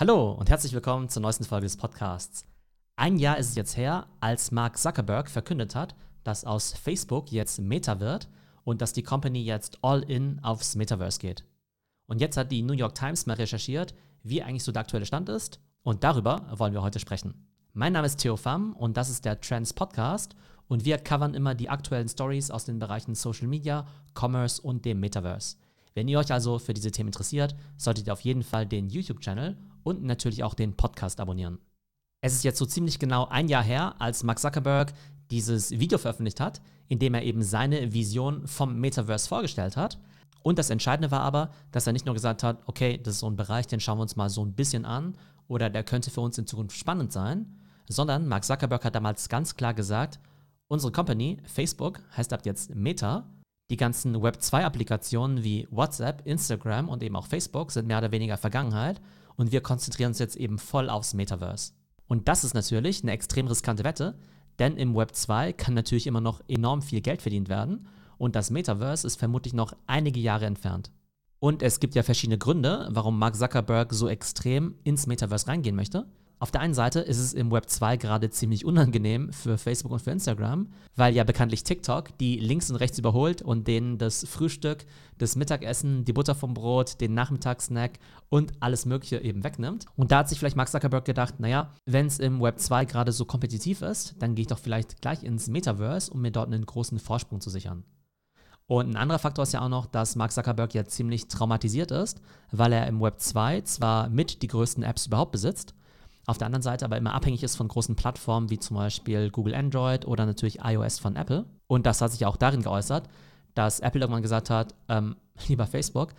Hallo und herzlich willkommen zur neuesten Folge des Podcasts. Ein Jahr ist es jetzt her, als Mark Zuckerberg verkündet hat, dass aus Facebook jetzt Meta wird und dass die Company jetzt all in aufs Metaverse geht. Und jetzt hat die New York Times mal recherchiert, wie eigentlich so der aktuelle Stand ist und darüber wollen wir heute sprechen. Mein Name ist Theo Pham und das ist der Trends Podcast und wir covern immer die aktuellen Stories aus den Bereichen Social Media, Commerce und dem Metaverse. Wenn ihr euch also für diese Themen interessiert, solltet ihr auf jeden Fall den YouTube-Channel und natürlich auch den Podcast abonnieren. Es ist jetzt so ziemlich genau ein Jahr her, als Mark Zuckerberg dieses Video veröffentlicht hat, in dem er eben seine Vision vom Metaverse vorgestellt hat. Und das Entscheidende war aber, dass er nicht nur gesagt hat, okay, das ist so ein Bereich, den schauen wir uns mal so ein bisschen an oder der könnte für uns in Zukunft spannend sein, sondern Mark Zuckerberg hat damals ganz klar gesagt, unsere Company, Facebook, heißt ab jetzt Meta die ganzen Web2-Applikationen wie WhatsApp, Instagram und eben auch Facebook sind mehr oder weniger Vergangenheit und wir konzentrieren uns jetzt eben voll aufs Metaverse. Und das ist natürlich eine extrem riskante Wette, denn im Web 2 kann natürlich immer noch enorm viel Geld verdient werden und das Metaverse ist vermutlich noch einige Jahre entfernt. Und es gibt ja verschiedene Gründe, warum Mark Zuckerberg so extrem ins Metaverse reingehen möchte. Auf der einen Seite ist es im Web 2 gerade ziemlich unangenehm für Facebook und für Instagram, weil ja bekanntlich TikTok die links und rechts überholt und denen das Frühstück, das Mittagessen, die Butter vom Brot, den Nachmittagssnack und alles Mögliche eben wegnimmt. Und da hat sich vielleicht Mark Zuckerberg gedacht, naja, wenn es im Web 2 gerade so kompetitiv ist, dann gehe ich doch vielleicht gleich ins Metaverse, um mir dort einen großen Vorsprung zu sichern. Und ein anderer Faktor ist ja auch noch, dass Mark Zuckerberg ja ziemlich traumatisiert ist, weil er im Web 2 zwar mit die größten Apps überhaupt besitzt, auf der anderen Seite aber immer abhängig ist von großen Plattformen wie zum Beispiel Google Android oder natürlich iOS von Apple. Und das hat sich auch darin geäußert, dass Apple irgendwann gesagt hat, ähm, lieber Facebook,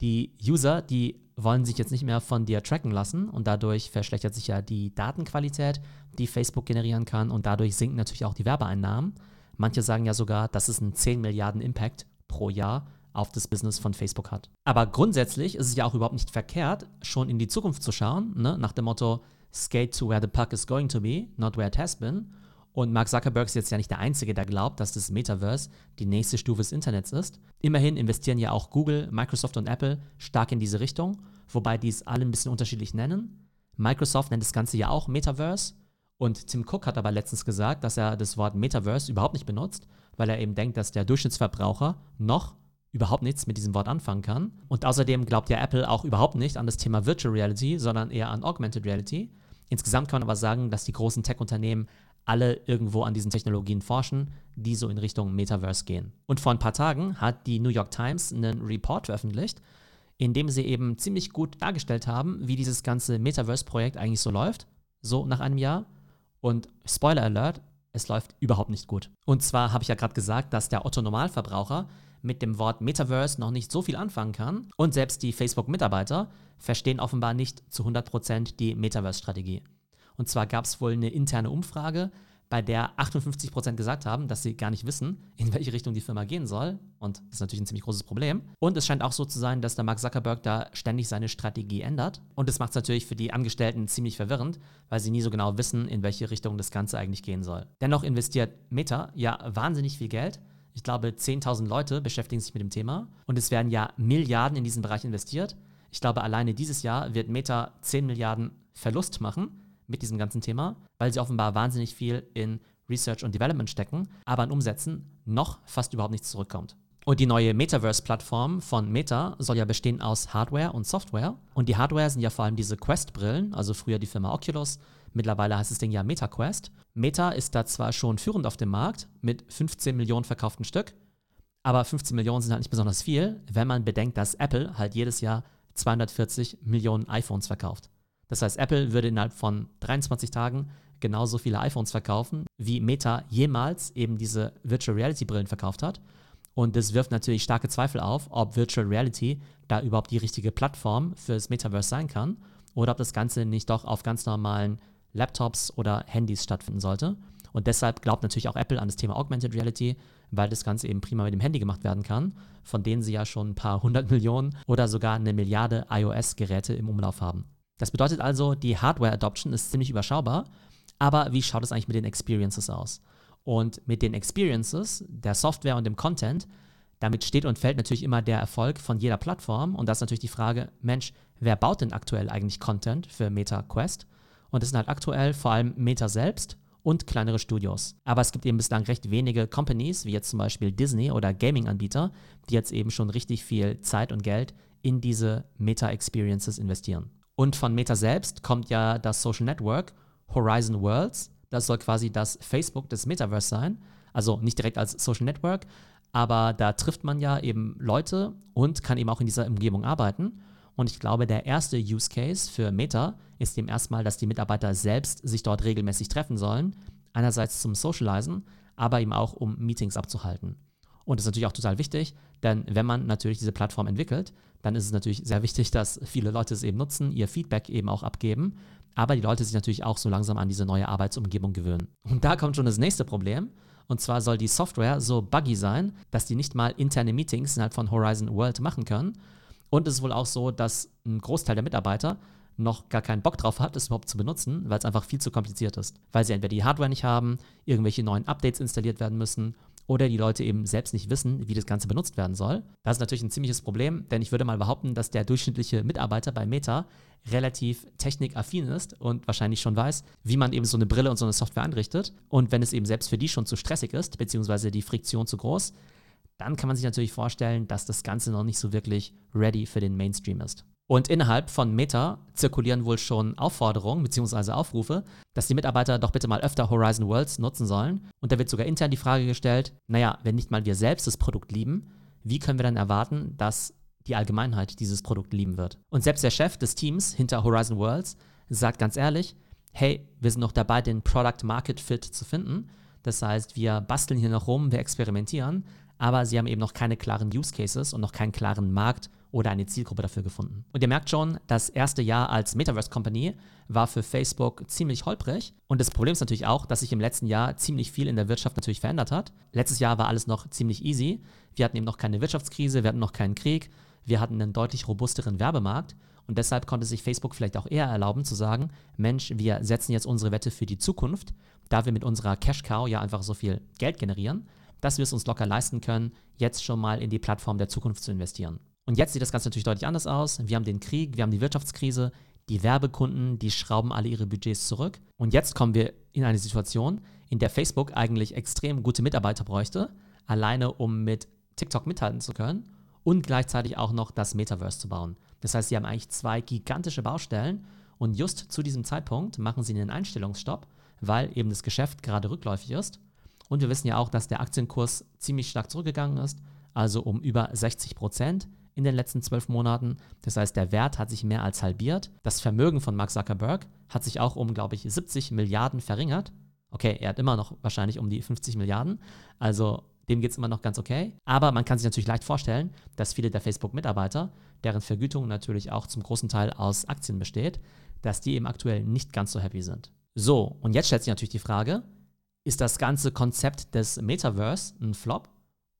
die User, die wollen sich jetzt nicht mehr von dir tracken lassen und dadurch verschlechtert sich ja die Datenqualität, die Facebook generieren kann und dadurch sinken natürlich auch die Werbeeinnahmen. Manche sagen ja sogar, dass es einen 10 Milliarden Impact pro Jahr auf das Business von Facebook hat. Aber grundsätzlich ist es ja auch überhaupt nicht verkehrt, schon in die Zukunft zu schauen, ne? nach dem Motto, skate to where the puck is going to be, not where it has been. Und Mark Zuckerberg ist jetzt ja nicht der Einzige, der glaubt, dass das Metaverse die nächste Stufe des Internets ist. Immerhin investieren ja auch Google, Microsoft und Apple stark in diese Richtung, wobei die es alle ein bisschen unterschiedlich nennen. Microsoft nennt das Ganze ja auch Metaverse. Und Tim Cook hat aber letztens gesagt, dass er das Wort Metaverse überhaupt nicht benutzt, weil er eben denkt, dass der Durchschnittsverbraucher noch überhaupt nichts mit diesem Wort anfangen kann. Und außerdem glaubt ja Apple auch überhaupt nicht an das Thema Virtual Reality, sondern eher an Augmented Reality. Insgesamt kann man aber sagen, dass die großen Tech-Unternehmen alle irgendwo an diesen Technologien forschen, die so in Richtung Metaverse gehen. Und vor ein paar Tagen hat die New York Times einen Report veröffentlicht, in dem sie eben ziemlich gut dargestellt haben, wie dieses ganze Metaverse-Projekt eigentlich so läuft, so nach einem Jahr. Und Spoiler Alert, es läuft überhaupt nicht gut. Und zwar habe ich ja gerade gesagt, dass der Otto-Normalverbraucher mit dem Wort Metaverse noch nicht so viel anfangen kann und selbst die Facebook-Mitarbeiter verstehen offenbar nicht zu 100% die Metaverse-Strategie. Und zwar gab es wohl eine interne Umfrage, bei der 58% gesagt haben, dass sie gar nicht wissen, in welche Richtung die Firma gehen soll. Und das ist natürlich ein ziemlich großes Problem. Und es scheint auch so zu sein, dass der Mark Zuckerberg da ständig seine Strategie ändert. Und das macht es natürlich für die Angestellten ziemlich verwirrend, weil sie nie so genau wissen, in welche Richtung das Ganze eigentlich gehen soll. Dennoch investiert Meta ja wahnsinnig viel Geld ich glaube, 10.000 Leute beschäftigen sich mit dem Thema und es werden ja Milliarden in diesen Bereich investiert. Ich glaube, alleine dieses Jahr wird Meta 10 Milliarden Verlust machen mit diesem ganzen Thema, weil sie offenbar wahnsinnig viel in Research und Development stecken, aber an Umsätzen noch fast überhaupt nichts zurückkommt. Und die neue Metaverse-Plattform von Meta soll ja bestehen aus Hardware und Software. Und die Hardware sind ja vor allem diese Quest-Brillen, also früher die Firma Oculus. Mittlerweile heißt das Ding ja MetaQuest. Meta ist da zwar schon führend auf dem Markt mit 15 Millionen verkauften Stück, aber 15 Millionen sind halt nicht besonders viel, wenn man bedenkt, dass Apple halt jedes Jahr 240 Millionen iPhones verkauft. Das heißt, Apple würde innerhalb von 23 Tagen genauso viele iPhones verkaufen, wie Meta jemals eben diese Virtual Reality Brillen verkauft hat. Und das wirft natürlich starke Zweifel auf, ob Virtual Reality da überhaupt die richtige Plattform fürs Metaverse sein kann oder ob das Ganze nicht doch auf ganz normalen Laptops oder Handys stattfinden sollte. Und deshalb glaubt natürlich auch Apple an das Thema Augmented Reality, weil das Ganze eben prima mit dem Handy gemacht werden kann, von denen sie ja schon ein paar hundert Millionen oder sogar eine Milliarde iOS-Geräte im Umlauf haben. Das bedeutet also, die Hardware-Adoption ist ziemlich überschaubar, aber wie schaut es eigentlich mit den Experiences aus? Und mit den Experiences, der Software und dem Content, damit steht und fällt natürlich immer der Erfolg von jeder Plattform. Und das ist natürlich die Frage, Mensch, wer baut denn aktuell eigentlich Content für Meta Quest? Und das sind halt aktuell vor allem Meta selbst und kleinere Studios. Aber es gibt eben bislang recht wenige Companies, wie jetzt zum Beispiel Disney oder Gaming-Anbieter, die jetzt eben schon richtig viel Zeit und Geld in diese Meta-Experiences investieren. Und von Meta selbst kommt ja das Social Network Horizon Worlds. Das soll quasi das Facebook des Metaverse sein. Also nicht direkt als Social Network, aber da trifft man ja eben Leute und kann eben auch in dieser Umgebung arbeiten. Und ich glaube, der erste Use Case für Meta ist eben erstmal, dass die Mitarbeiter selbst sich dort regelmäßig treffen sollen. Einerseits zum Socializen, aber eben auch um Meetings abzuhalten. Und das ist natürlich auch total wichtig, denn wenn man natürlich diese Plattform entwickelt, dann ist es natürlich sehr wichtig, dass viele Leute es eben nutzen, ihr Feedback eben auch abgeben, aber die Leute sich natürlich auch so langsam an diese neue Arbeitsumgebung gewöhnen. Und da kommt schon das nächste Problem. Und zwar soll die Software so buggy sein, dass die nicht mal interne Meetings innerhalb von Horizon World machen können. Und es ist wohl auch so, dass ein Großteil der Mitarbeiter noch gar keinen Bock drauf hat, es überhaupt zu benutzen, weil es einfach viel zu kompliziert ist. Weil sie entweder die Hardware nicht haben, irgendwelche neuen Updates installiert werden müssen oder die Leute eben selbst nicht wissen, wie das Ganze benutzt werden soll. Das ist natürlich ein ziemliches Problem, denn ich würde mal behaupten, dass der durchschnittliche Mitarbeiter bei Meta relativ technikaffin ist und wahrscheinlich schon weiß, wie man eben so eine Brille und so eine Software einrichtet. Und wenn es eben selbst für die schon zu stressig ist, beziehungsweise die Friktion zu groß, dann kann man sich natürlich vorstellen, dass das Ganze noch nicht so wirklich ready für den Mainstream ist. Und innerhalb von Meta zirkulieren wohl schon Aufforderungen bzw. Aufrufe, dass die Mitarbeiter doch bitte mal öfter Horizon Worlds nutzen sollen. Und da wird sogar intern die Frage gestellt, naja, wenn nicht mal wir selbst das Produkt lieben, wie können wir dann erwarten, dass die Allgemeinheit dieses Produkt lieben wird? Und selbst der Chef des Teams hinter Horizon Worlds sagt ganz ehrlich, hey, wir sind noch dabei, den Product Market Fit zu finden. Das heißt, wir basteln hier noch rum, wir experimentieren, aber sie haben eben noch keine klaren Use Cases und noch keinen klaren Markt oder eine Zielgruppe dafür gefunden. Und ihr merkt schon, das erste Jahr als Metaverse Company war für Facebook ziemlich holprig. Und das Problem ist natürlich auch, dass sich im letzten Jahr ziemlich viel in der Wirtschaft natürlich verändert hat. Letztes Jahr war alles noch ziemlich easy. Wir hatten eben noch keine Wirtschaftskrise, wir hatten noch keinen Krieg, wir hatten einen deutlich robusteren Werbemarkt. Und deshalb konnte sich Facebook vielleicht auch eher erlauben zu sagen, Mensch, wir setzen jetzt unsere Wette für die Zukunft, da wir mit unserer Cash Cow ja einfach so viel Geld generieren, dass wir es uns locker leisten können, jetzt schon mal in die Plattform der Zukunft zu investieren. Und jetzt sieht das Ganze natürlich deutlich anders aus. Wir haben den Krieg, wir haben die Wirtschaftskrise, die Werbekunden, die schrauben alle ihre Budgets zurück. Und jetzt kommen wir in eine Situation, in der Facebook eigentlich extrem gute Mitarbeiter bräuchte, alleine um mit TikTok mithalten zu können und gleichzeitig auch noch das Metaverse zu bauen. Das heißt, sie haben eigentlich zwei gigantische Baustellen und just zu diesem Zeitpunkt machen sie einen Einstellungsstopp, weil eben das Geschäft gerade rückläufig ist. Und wir wissen ja auch, dass der Aktienkurs ziemlich stark zurückgegangen ist, also um über 60 Prozent in den letzten zwölf Monaten. Das heißt, der Wert hat sich mehr als halbiert. Das Vermögen von Mark Zuckerberg hat sich auch um, glaube ich, 70 Milliarden verringert. Okay, er hat immer noch wahrscheinlich um die 50 Milliarden. Also dem geht es immer noch ganz okay. Aber man kann sich natürlich leicht vorstellen, dass viele der Facebook-Mitarbeiter, deren Vergütung natürlich auch zum großen Teil aus Aktien besteht, dass die eben aktuell nicht ganz so happy sind. So, und jetzt stellt sich natürlich die Frage, ist das ganze Konzept des Metaverse ein Flop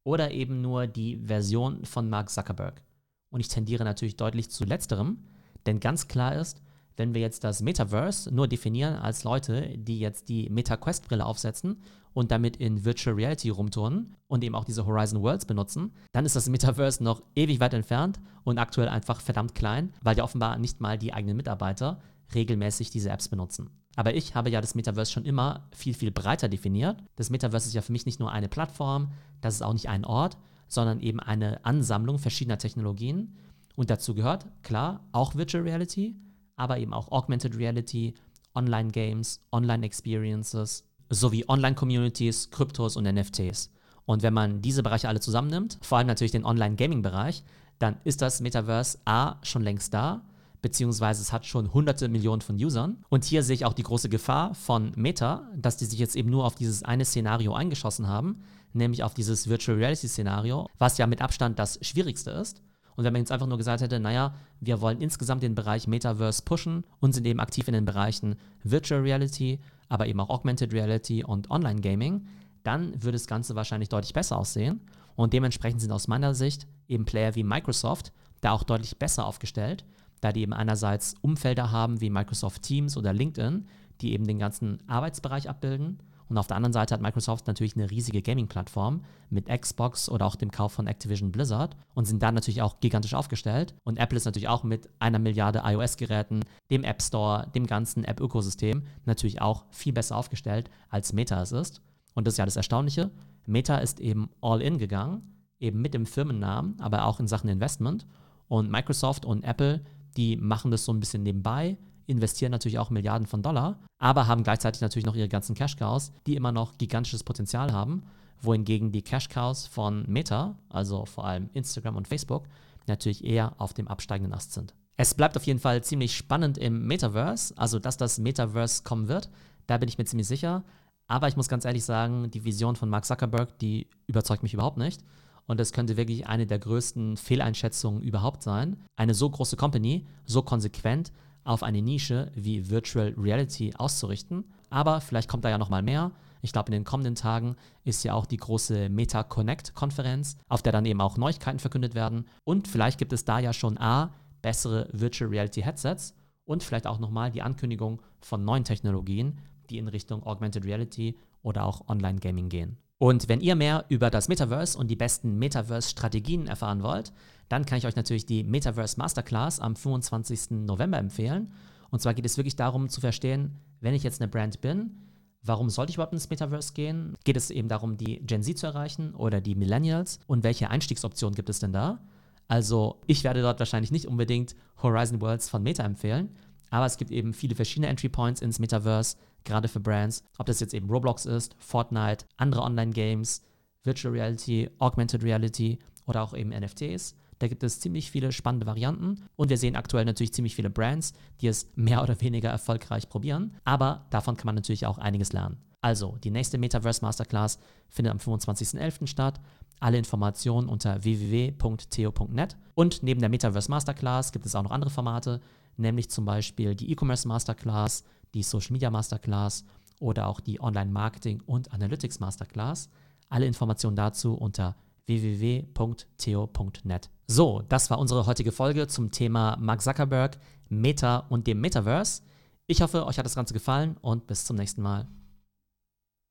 oder eben nur die Version von Mark Zuckerberg. Und ich tendiere natürlich deutlich zu letzterem, denn ganz klar ist, wenn wir jetzt das Metaverse nur definieren als Leute, die jetzt die MetaQuest-Brille aufsetzen und damit in Virtual Reality rumturnen und eben auch diese Horizon Worlds benutzen, dann ist das Metaverse noch ewig weit entfernt und aktuell einfach verdammt klein, weil ja offenbar nicht mal die eigenen Mitarbeiter regelmäßig diese Apps benutzen. Aber ich habe ja das Metaverse schon immer viel, viel breiter definiert. Das Metaverse ist ja für mich nicht nur eine Plattform, das ist auch nicht ein Ort, sondern eben eine Ansammlung verschiedener Technologien. Und dazu gehört, klar, auch Virtual Reality, aber eben auch Augmented Reality, Online-Games, Online-Experiences sowie Online-Communities, Kryptos und NFTs. Und wenn man diese Bereiche alle zusammennimmt, vor allem natürlich den Online-Gaming-Bereich, dann ist das Metaverse A schon längst da beziehungsweise es hat schon hunderte Millionen von Usern. Und hier sehe ich auch die große Gefahr von Meta, dass die sich jetzt eben nur auf dieses eine Szenario eingeschossen haben, nämlich auf dieses Virtual Reality Szenario, was ja mit Abstand das schwierigste ist. Und wenn man jetzt einfach nur gesagt hätte, naja, wir wollen insgesamt den Bereich Metaverse pushen und sind eben aktiv in den Bereichen Virtual Reality, aber eben auch Augmented Reality und Online Gaming, dann würde das Ganze wahrscheinlich deutlich besser aussehen. Und dementsprechend sind aus meiner Sicht eben Player wie Microsoft da auch deutlich besser aufgestellt, da die eben einerseits Umfelder haben wie Microsoft Teams oder LinkedIn, die eben den ganzen Arbeitsbereich abbilden Und auf der anderen Seite hat Microsoft natürlich eine riesige Gaming-Plattform mit Xbox oder auch dem Kauf von Activision Blizzard und sind da natürlich auch gigantisch aufgestellt. Und Apple ist natürlich auch mit einer Milliarde iOS-Geräten, dem App Store, dem ganzen App-Ökosystem natürlich auch viel besser aufgestellt, als Meta es ist. Und das ist ja das Erstaunliche. Meta ist eben all in gegangen, eben mit dem Firmennamen, aber auch in Sachen Investment. Und Microsoft und Apple, die machen das so ein bisschen nebenbei, investieren natürlich auch Milliarden von Dollar, aber haben gleichzeitig natürlich noch ihre ganzen Cash Cows, die immer noch gigantisches Potenzial haben, wohingegen die Cash Cows von Meta, also vor allem Instagram und Facebook, natürlich eher auf dem absteigenden Ast sind. Es bleibt auf jeden Fall ziemlich spannend im Metaverse, also dass das Metaverse kommen wird, da bin ich mir ziemlich sicher. Aber ich muss ganz ehrlich sagen, die Vision von Mark Zuckerberg, die überzeugt mich überhaupt nicht. Und das könnte wirklich eine der größten Fehleinschätzungen überhaupt sein. Eine so große Company, so konsequent auf eine Nische wie Virtual Reality auszurichten. Aber vielleicht kommt da ja noch mal mehr. Ich glaube, in den kommenden Tagen ist ja auch die große Meta Connect Konferenz, auf der dann eben auch Neuigkeiten verkündet werden. Und vielleicht gibt es da ja schon A, bessere Virtual Reality Headsets und vielleicht auch nochmal die Ankündigung von neuen Technologien, die in Richtung Augmented Reality oder auch Online Gaming gehen. Und wenn ihr mehr über das Metaverse und die besten Metaverse-Strategien erfahren wollt, dann kann ich euch natürlich die Metaverse Masterclass am 25. November empfehlen. Und zwar geht es wirklich darum zu verstehen, wenn ich jetzt eine Brand bin, warum sollte ich überhaupt ins Metaverse gehen? Geht es eben darum, die Gen Z zu erreichen oder die Millennials? Und welche Einstiegsoptionen gibt es denn da? Also ich werde dort wahrscheinlich nicht unbedingt Horizon Worlds von Meta empfehlen, aber es gibt eben viele verschiedene Entry Points ins Metaverse, gerade für Brands. Ob das jetzt eben Roblox ist, Fortnite, andere Online-Games, Virtual Reality, Augmented Reality oder auch eben NFTs. Da gibt es ziemlich viele spannende Varianten und wir sehen aktuell natürlich ziemlich viele Brands, die es mehr oder weniger erfolgreich probieren. Aber davon kann man natürlich auch einiges lernen. Also, die nächste Metaverse Masterclass findet am 25.11. statt. Alle Informationen unter www.theo.net. Und neben der Metaverse Masterclass gibt es auch noch andere Formate, nämlich zum Beispiel die E-Commerce Masterclass, die Social Media Masterclass oder auch die Online Marketing und Analytics Masterclass. Alle Informationen dazu unter www.theo.net. So, das war unsere heutige Folge zum Thema Mark Zuckerberg, Meta und dem Metaverse. Ich hoffe, euch hat das Ganze gefallen und bis zum nächsten Mal.